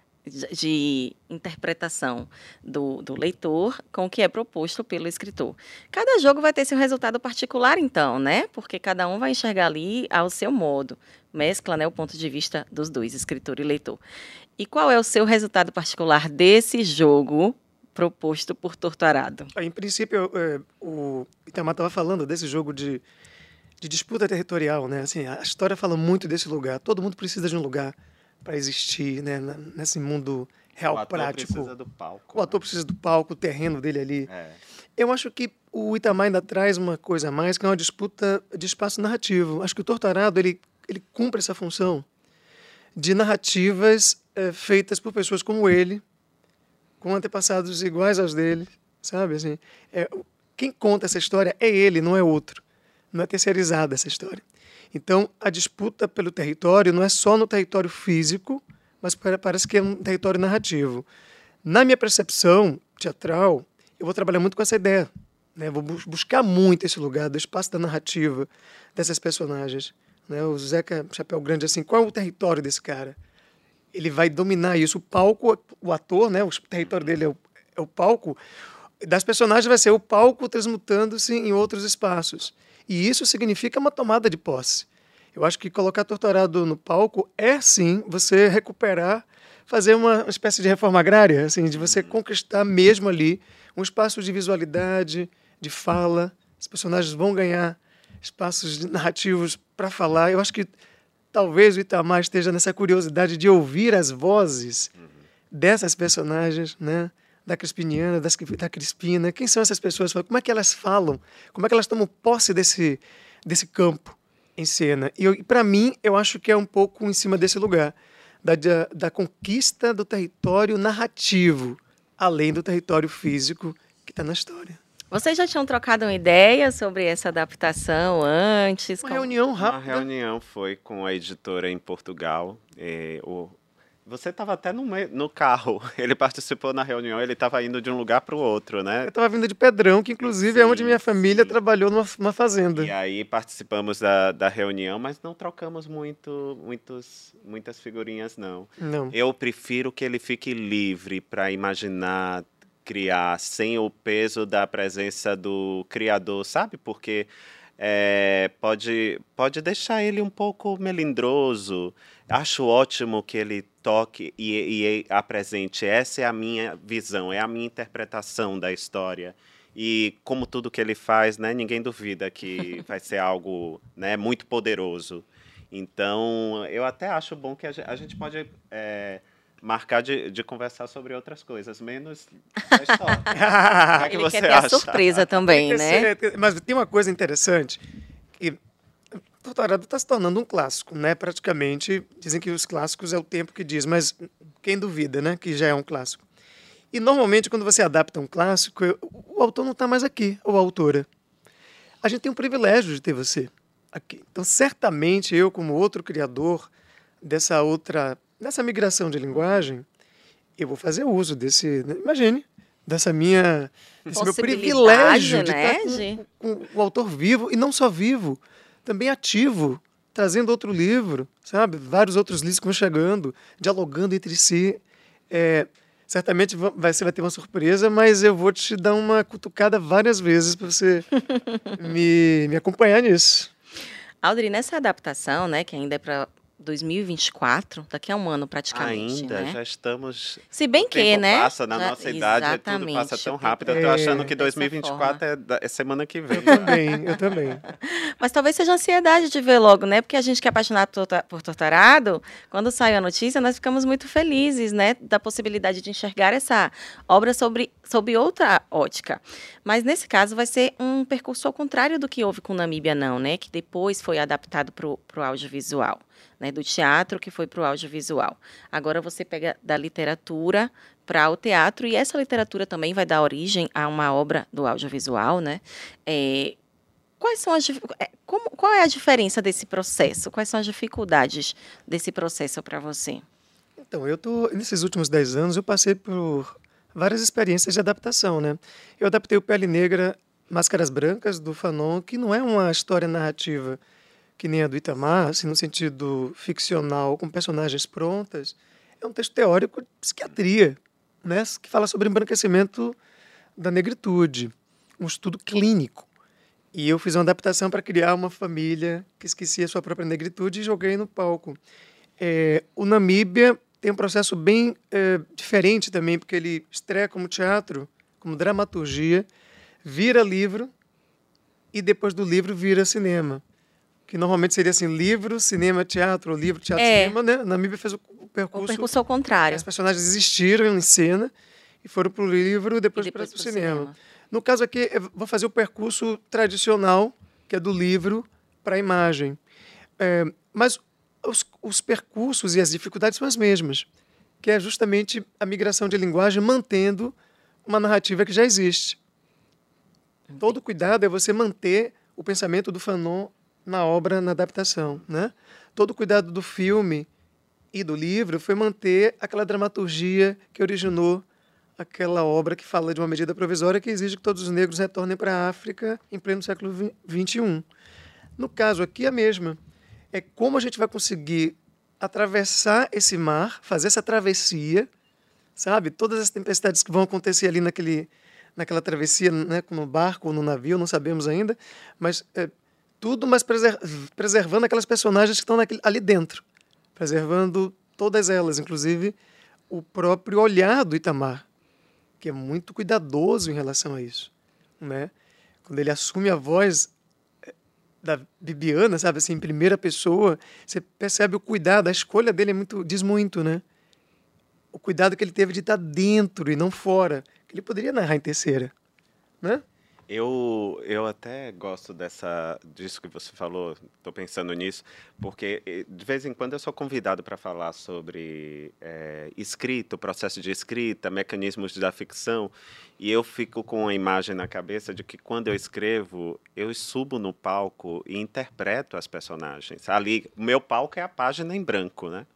de interpretação do, do, leitor com o que é proposto pelo escritor. Cada jogo vai ter seu resultado particular, então, né? Porque cada um vai enxergar ali ao seu modo. Mescla né, o ponto de vista dos dois, escritor e leitor. E qual é o seu resultado particular desse jogo proposto por Torturado? Em princípio, é, o Itamar estava falando desse jogo de, de disputa territorial, né? Assim, a história fala muito desse lugar. Todo mundo precisa de um lugar para existir, né? Nesse mundo real o prático. O ator precisa do palco. O ator né? precisa do palco, o terreno dele ali. É. Eu acho que o Itamar ainda traz uma coisa a mais, que é uma disputa de espaço narrativo. Acho que o Torturado ele, ele cumpre essa função de narrativas é, feitas por pessoas como ele, com antepassados iguais aos dele, sabe? Assim, é, quem conta essa história é ele, não é outro. Não é terceirizada essa história. Então, a disputa pelo território não é só no território físico, mas parece que é um território narrativo. Na minha percepção teatral, eu vou trabalhar muito com essa ideia. Né? Vou buscar muito esse lugar do espaço da narrativa dessas personagens. Né? O Zeca Chapéu Grande, assim, qual é o território desse cara? Ele vai dominar isso. O palco, o ator, né, o território dele é o, é o palco. das personagens vai ser o palco transmutando-se em outros espaços. E isso significa uma tomada de posse. Eu acho que colocar Torturado no palco é sim você recuperar, fazer uma espécie de reforma agrária, assim, de você conquistar mesmo ali um espaço de visualidade, de fala. Os personagens vão ganhar espaços narrativos para falar. Eu acho que talvez o Itamar esteja nessa curiosidade de ouvir as vozes dessas personagens, né? Da Crispiniana, das, da Crispina. Quem são essas pessoas? Como é que elas falam? Como é que elas tomam posse desse, desse campo em cena? E, para mim, eu acho que é um pouco em cima desse lugar. Da, da, da conquista do território narrativo, além do território físico que está na história. Vocês já tinham trocado uma ideia sobre essa adaptação antes? Uma reunião rápida. Uma reunião foi com a editora em Portugal. É, o, você estava até no, no, carro. Ele participou na reunião, ele estava indo de um lugar para o outro, né? Eu estava vindo de Pedrão, que inclusive sim, é onde minha família sim. trabalhou numa, numa, fazenda. E aí participamos da, da reunião, mas não trocamos muito, muitos, muitas figurinhas, não. Não. Eu prefiro que ele fique livre para imaginar, criar sem o peso da presença do criador, sabe? Porque é, pode, pode deixar ele um pouco melindroso. Acho ótimo que ele toque e, e apresente. Essa é a minha visão, é a minha interpretação da história. E como tudo que ele faz, né, ninguém duvida que vai ser algo né, muito poderoso. Então, eu até acho bom que a gente, a gente pode é, marcar de, de conversar sobre outras coisas, menos a história. é que Ele você quer ter acha? a surpresa também, né? Mas tem uma coisa interessante, que Torturado está se tornando um clássico, né? Praticamente, dizem que os clássicos é o tempo que diz, mas quem duvida, né? Que já é um clássico. E normalmente, quando você adapta um clássico, o autor não está mais aqui, ou a autora. A gente tem o privilégio de ter você aqui. Então, certamente, eu, como outro criador dessa outra Nessa migração de linguagem, eu vou fazer uso desse, né, imagine, dessa minha, desse meu privilégio de né? estar com, com o autor vivo, e não só vivo, também ativo, trazendo outro livro, sabe? Vários outros livros que vão chegando, dialogando entre si. É, certamente vai, você vai ter uma surpresa, mas eu vou te dar uma cutucada várias vezes para você me, me acompanhar nisso. Audrey, nessa adaptação, né, que ainda é para 2024, daqui a um ano praticamente. Ainda, né? já estamos. Se bem que, né? passa na já, nossa idade, tudo passa tão rápido. Eu tô achando que 2024 é, é, semana que vem. Eu também, eu também. Mas talvez seja ansiedade de ver logo, né? Porque a gente que é apaixonado por Torturado, quando saiu a notícia, nós ficamos muito felizes, né? Da possibilidade de enxergar essa obra sobre, sob outra ótica. Mas nesse caso vai ser um percurso ao contrário do que houve com Namíbia, não, né? Que depois foi adaptado para o audiovisual né, do teatro que foi para o audiovisual. Agora você pega da literatura para o teatro e essa literatura também vai dar origem a uma obra do audiovisual, né? É, quais são as é, como, qual é a diferença desse processo? Quais são as dificuldades desse processo para você? Então, eu tô nesses últimos dez anos eu passei por várias experiências de adaptação, né? Eu adaptei o Pele Negra, Máscaras Brancas do Fanon, que não é uma história narrativa que nem a do Itamar, assim, no sentido ficcional, com personagens prontas, é um texto teórico de psiquiatria, né, que fala sobre embranquecimento da negritude, um estudo clínico. E eu fiz uma adaptação para criar uma família que esquecia sua própria negritude e joguei no palco. É, o Namíbia tem um processo bem é, diferente também, porque ele estreia como teatro, como dramaturgia, vira livro e depois do livro vira cinema que normalmente seria assim, livro, cinema, teatro, livro, teatro, é. cinema, né? Na Namíbia fez o, percurso... O percurso ao contrário. Os personagens existiram em cena e foram para o livro e depois, depois para o cinema. cinema. No caso aqui, eu vou fazer o percurso tradicional, que é do livro para a imagem. É, mas os, os percursos e as dificuldades são as mesmas, que é justamente a migração de linguagem mantendo uma narrativa que já existe. Todo cuidado é você manter o pensamento do Fanon na obra, na adaptação. Né? Todo o cuidado do filme e do livro foi manter aquela dramaturgia que originou aquela obra que fala de uma medida provisória que exige que todos os negros retornem para a África em pleno século XXI. No caso aqui, a mesma. É como a gente vai conseguir atravessar esse mar, fazer essa travessia, sabe? Todas as tempestades que vão acontecer ali naquele, naquela travessia, né, no barco ou no navio, não sabemos ainda, mas é, tudo, mas preser preservando aquelas personagens que estão naquele, ali dentro, preservando todas elas, inclusive o próprio olhar do Itamar, que é muito cuidadoso em relação a isso, né? Quando ele assume a voz é, da Bibiana, sabe, assim, em primeira pessoa, você percebe o cuidado, a escolha dele é muito, diz muito, né? O cuidado que ele teve de estar dentro e não fora, que ele poderia narrar em terceira, né? Eu, eu até gosto dessa disso que você falou, estou pensando nisso, porque eh, de vez em quando eu sou convidado para falar sobre é, escrita, o processo de escrita, mecanismos da ficção, e eu fico com a imagem na cabeça de que quando eu escrevo, eu subo no palco e interpreto as personagens. Ali, o meu palco é a página em branco, né?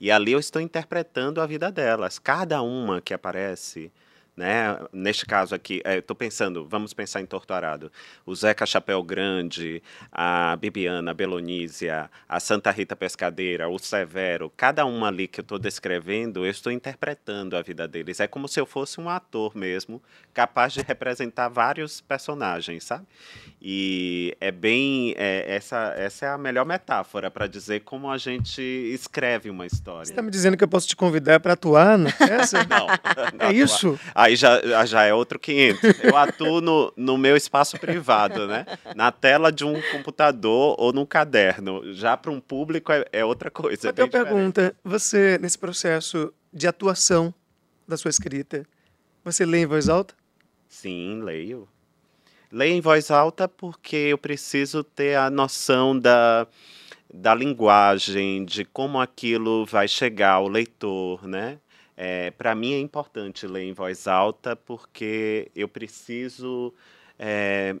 E ali eu estou interpretando a vida delas. Cada uma que aparece né? Neste caso aqui, estou é, pensando, vamos pensar em Torturado. O Zeca Chapéu Grande, a Bibiana, a Belonísia, a Santa Rita Pescadeira, o Severo, cada uma ali que eu estou descrevendo, eu estou interpretando a vida deles. É como se eu fosse um ator mesmo, capaz de representar vários personagens, sabe? E é bem. É, essa, essa é a melhor metáfora para dizer como a gente escreve uma história. Você está me dizendo que eu posso te convidar para atuar nessa? Não. não é isso? Aí já, já é outro 500. Eu atuo no, no meu espaço privado, né? Na tela de um computador ou num caderno. Já para um público é, é outra coisa. Até pergunta: você, nesse processo de atuação da sua escrita, você lê em voz alta? Sim, leio. Leio em voz alta porque eu preciso ter a noção da, da linguagem, de como aquilo vai chegar ao leitor, né? É, Para mim é importante ler em voz alta porque eu preciso é,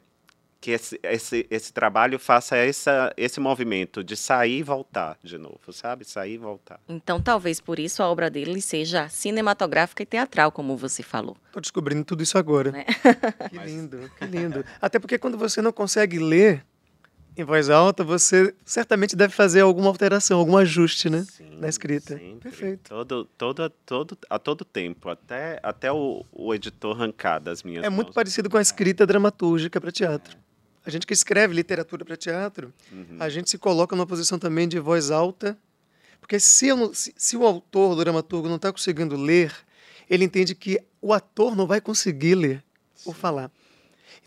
que esse, esse, esse trabalho faça essa, esse movimento de sair e voltar de novo, sabe? Sair e voltar. Então, talvez por isso a obra dele seja cinematográfica e teatral, como você falou. Estou descobrindo tudo isso agora. Né? Que lindo, que lindo. Até porque quando você não consegue ler em voz alta, você certamente deve fazer alguma alteração, algum ajuste, né? Sim, na escrita. Sempre. Perfeito. Todo, todo, todo, a todo tempo, até, até o, o editor arrancar das minhas É mãos. muito parecido com a escrita dramatúrgica para teatro. É. A gente que escreve literatura para teatro, uhum. a gente se coloca numa posição também de voz alta, porque se, eu, se, se o autor, o dramaturgo, não está conseguindo ler, ele entende que o ator não vai conseguir ler Sim. ou falar.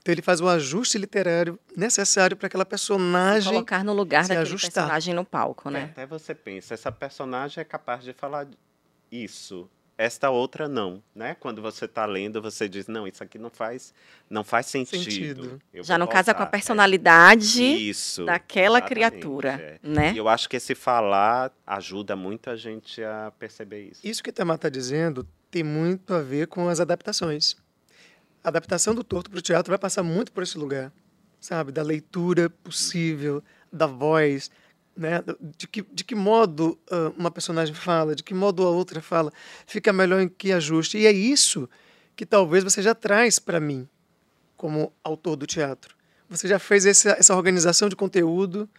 Então ele faz o ajuste literário necessário para aquela personagem. Se colocar no lugar daquele ajustar. personagem no palco, né? É, até você pensa, essa personagem é capaz de falar isso, esta outra não, né? Quando você está lendo, você diz não, isso aqui não faz, não faz sentido. sentido. Já não casa com a personalidade é. isso, daquela criatura, é. né? E eu acho que esse falar ajuda muito a gente a perceber isso. Isso que o Tamar está dizendo tem muito a ver com as adaptações a adaptação do torto para o teatro vai passar muito por esse lugar, sabe? Da leitura possível, da voz, né? De que, de que modo uh, uma personagem fala, de que modo a outra fala, fica melhor em que ajuste. E é isso que talvez você já traz para mim, como autor do teatro. Você já fez essa, essa organização de conteúdo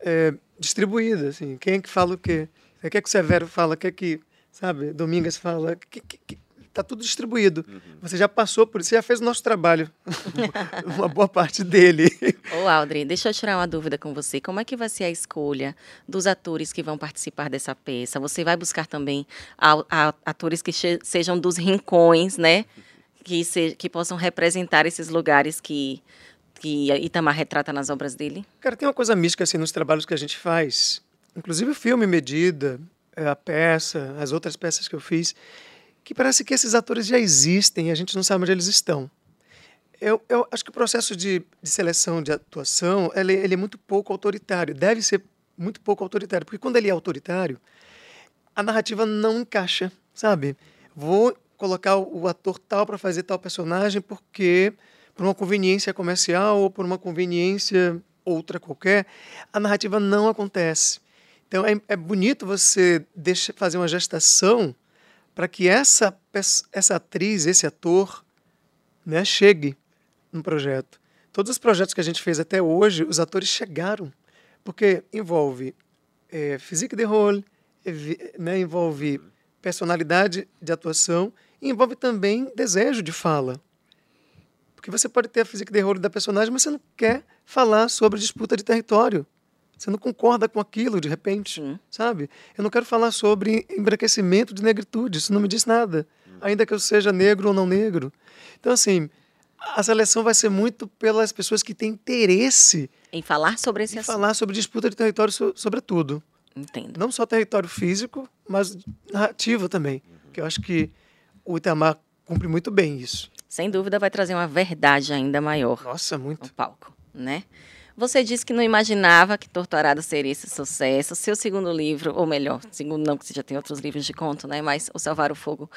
é, distribuída, assim. Quem é que fala o quê? O que é que o Severo fala? O que é que, sabe, Domingas fala? Que, que, está tudo distribuído. Uhum. Você já passou por isso, você já fez o nosso trabalho, uma boa parte dele. Ô, Aldrin, deixa eu tirar uma dúvida com você. Como é que vai ser a escolha dos atores que vão participar dessa peça? Você vai buscar também a, a, atores que sejam dos rincões, né? Que, se, que possam representar esses lugares que, que Itamar retrata nas obras dele? Cara, tem uma coisa mística assim nos trabalhos que a gente faz. Inclusive o filme Medida, é, a peça, as outras peças que eu fiz que parece que esses atores já existem e a gente não sabe onde eles estão. Eu, eu acho que o processo de, de seleção de atuação ele, ele, é muito pouco autoritário, deve ser muito pouco autoritário, porque quando ele é autoritário, a narrativa não encaixa, sabe? Vou colocar o ator tal para fazer tal personagem porque por uma conveniência comercial ou por uma conveniência outra qualquer, a narrativa não acontece. Então é, é bonito você deixa, fazer uma gestação para que essa, essa atriz, esse ator, né, chegue no projeto. Todos os projetos que a gente fez até hoje, os atores chegaram, porque envolve é, physique de rôle, né, envolve personalidade de atuação e envolve também desejo de fala. Porque você pode ter a física de rolo da personagem, mas você não quer falar sobre disputa de território. Você não concorda com aquilo de repente, Sim. sabe? Eu não quero falar sobre embranquecimento de negritude, isso não me diz nada, ainda que eu seja negro ou não negro. Então, assim, a seleção vai ser muito pelas pessoas que têm interesse em falar sobre esse em assunto. falar sobre disputa de território, sobretudo. Entendo. Não só território físico, mas narrativo também. Uhum. Que eu acho que o Itamar cumpre muito bem isso. Sem dúvida vai trazer uma verdade ainda maior. Nossa, muito. No palco, né? Você disse que não imaginava que Torturado seria esse sucesso. Seu segundo livro, ou melhor, segundo não, que você já tem outros livros de conto, né? Mas O Salvar o Fogo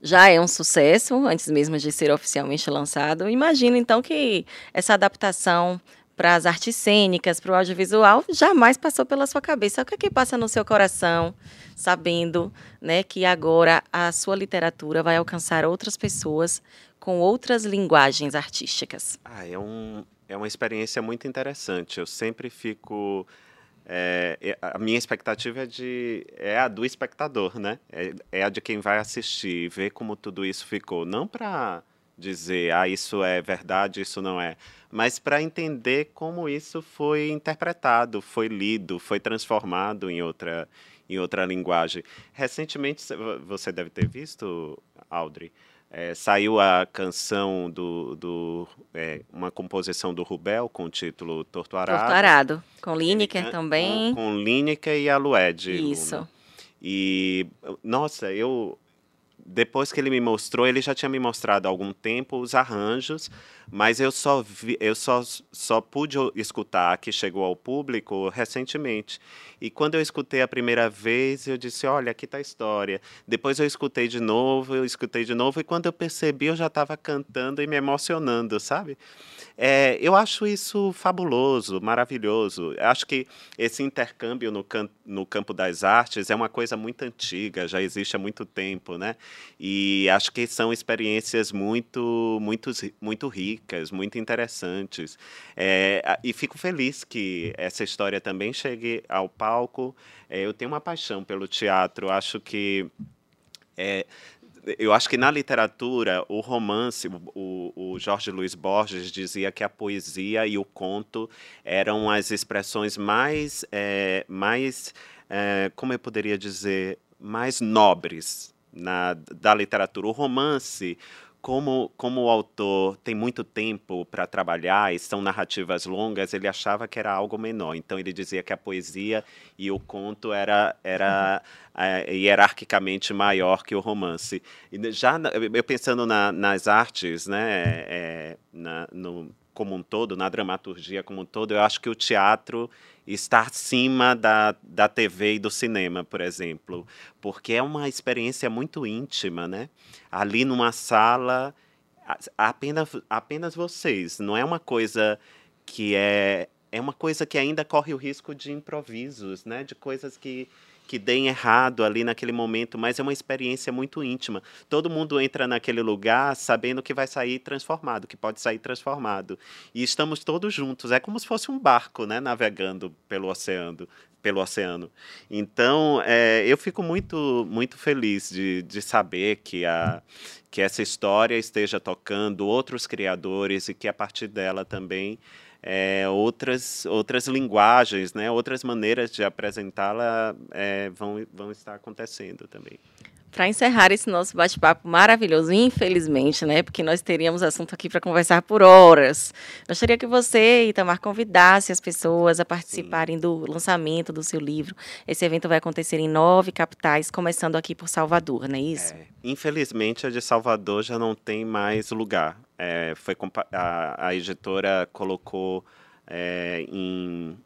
já é um sucesso, antes mesmo de ser oficialmente lançado. Imagino, então, que essa adaptação para as artes cênicas, para o audiovisual, jamais passou pela sua cabeça. O que é que passa no seu coração, sabendo né, que agora a sua literatura vai alcançar outras pessoas com outras linguagens artísticas? Ah, é um, é uma experiência muito interessante. Eu sempre fico. É, a minha expectativa é, de, é a do espectador, né? É, é a de quem vai assistir, ver como tudo isso ficou. Não para dizer, ah, isso é verdade, isso não é, mas para entender como isso foi interpretado, foi lido, foi transformado em outra, em outra linguagem. Recentemente, você deve ter visto, Audrey, é, saiu a canção do, do é, uma composição do Rubel com o título Torto Arado. Torto Arado, com Lineker também. Com, com Lineker e Alued. Isso. Luna. E, nossa, eu depois que ele me mostrou, ele já tinha me mostrado há algum tempo os arranjos, mas eu só vi, eu só, só pude escutar que chegou ao público recentemente. E quando eu escutei a primeira vez, eu disse: "Olha, aqui está a história". Depois eu escutei de novo, eu escutei de novo e quando eu percebi, eu já estava cantando e me emocionando, sabe? É, eu acho isso fabuloso, maravilhoso. Acho que esse intercâmbio no, can no campo das artes é uma coisa muito antiga, já existe há muito tempo, né? E acho que são experiências muito, muito, muito ricas, muito interessantes. É, e fico feliz que essa história também chegue ao palco. É, eu tenho uma paixão pelo teatro, acho que é, eu acho que na literatura, o romance, o, o Jorge Luiz Borges dizia que a poesia e o conto eram as expressões mais, é, mais é, como eu poderia dizer, mais nobres na, da literatura. O romance, como, como o autor tem muito tempo para trabalhar e são narrativas longas, ele achava que era algo menor. Então ele dizia que a poesia e o conto era, era é, hierarquicamente maior que o romance. E já eu pensando na, nas artes, né, é, na, no, como um todo, na dramaturgia como um todo, eu acho que o teatro está acima da, da TV e do cinema, por exemplo, porque é uma experiência muito íntima, né? Ali numa sala, apenas, apenas vocês, não é uma coisa que é é uma coisa que ainda corre o risco de improvisos, né? De coisas que que deem errado ali naquele momento, mas é uma experiência muito íntima. Todo mundo entra naquele lugar sabendo que vai sair transformado, que pode sair transformado. E estamos todos juntos. É como se fosse um barco, né, navegando pelo oceano. Pelo oceano. Então, é, eu fico muito, muito feliz de, de saber que, a, que essa história esteja tocando outros criadores e que a partir dela também é, outras, outras linguagens, né, outras maneiras de apresentá-la é, vão, vão estar acontecendo também. Para encerrar esse nosso bate-papo maravilhoso, infelizmente, né, porque nós teríamos assunto aqui para conversar por horas, gostaria que você, Itamar, convidasse as pessoas a participarem Sim. do lançamento do seu livro. Esse evento vai acontecer em nove capitais, começando aqui por Salvador, não é isso? É, infelizmente, a de Salvador já não tem mais lugar é, foi a, a, editora colocou é, em,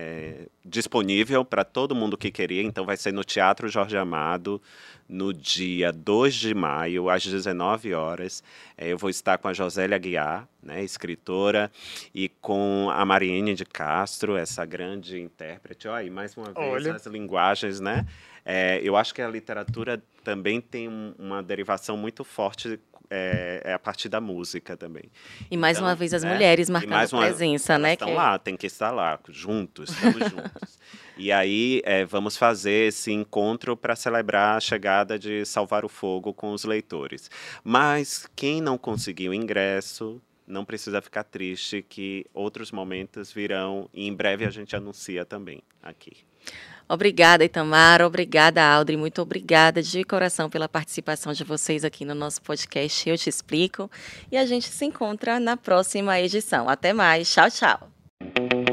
é, disponível para todo mundo que queria, então vai ser no Teatro Jorge Amado, no dia 2 de maio, às 19 horas. É, eu vou estar com a Josélia Guiar, né, escritora, e com a Mariene de Castro, essa grande intérprete. Olha, mais uma vez, Olha. as linguagens, né? É, eu acho que a literatura também tem um, uma derivação muito forte é, é, a partir da música também. E mais então, uma vez as né? mulheres marcando uma, presença, né? Estão que... lá, tem que estar lá, juntos, estamos juntos. E aí é, vamos fazer esse encontro para celebrar a chegada de Salvar o Fogo com os leitores. Mas quem não conseguiu ingresso não precisa ficar triste que outros momentos virão e em breve a gente anuncia também aqui. Obrigada, Itamar. Obrigada, Aldri. Muito obrigada de coração pela participação de vocês aqui no nosso podcast Eu Te Explico. E a gente se encontra na próxima edição. Até mais. Tchau, tchau.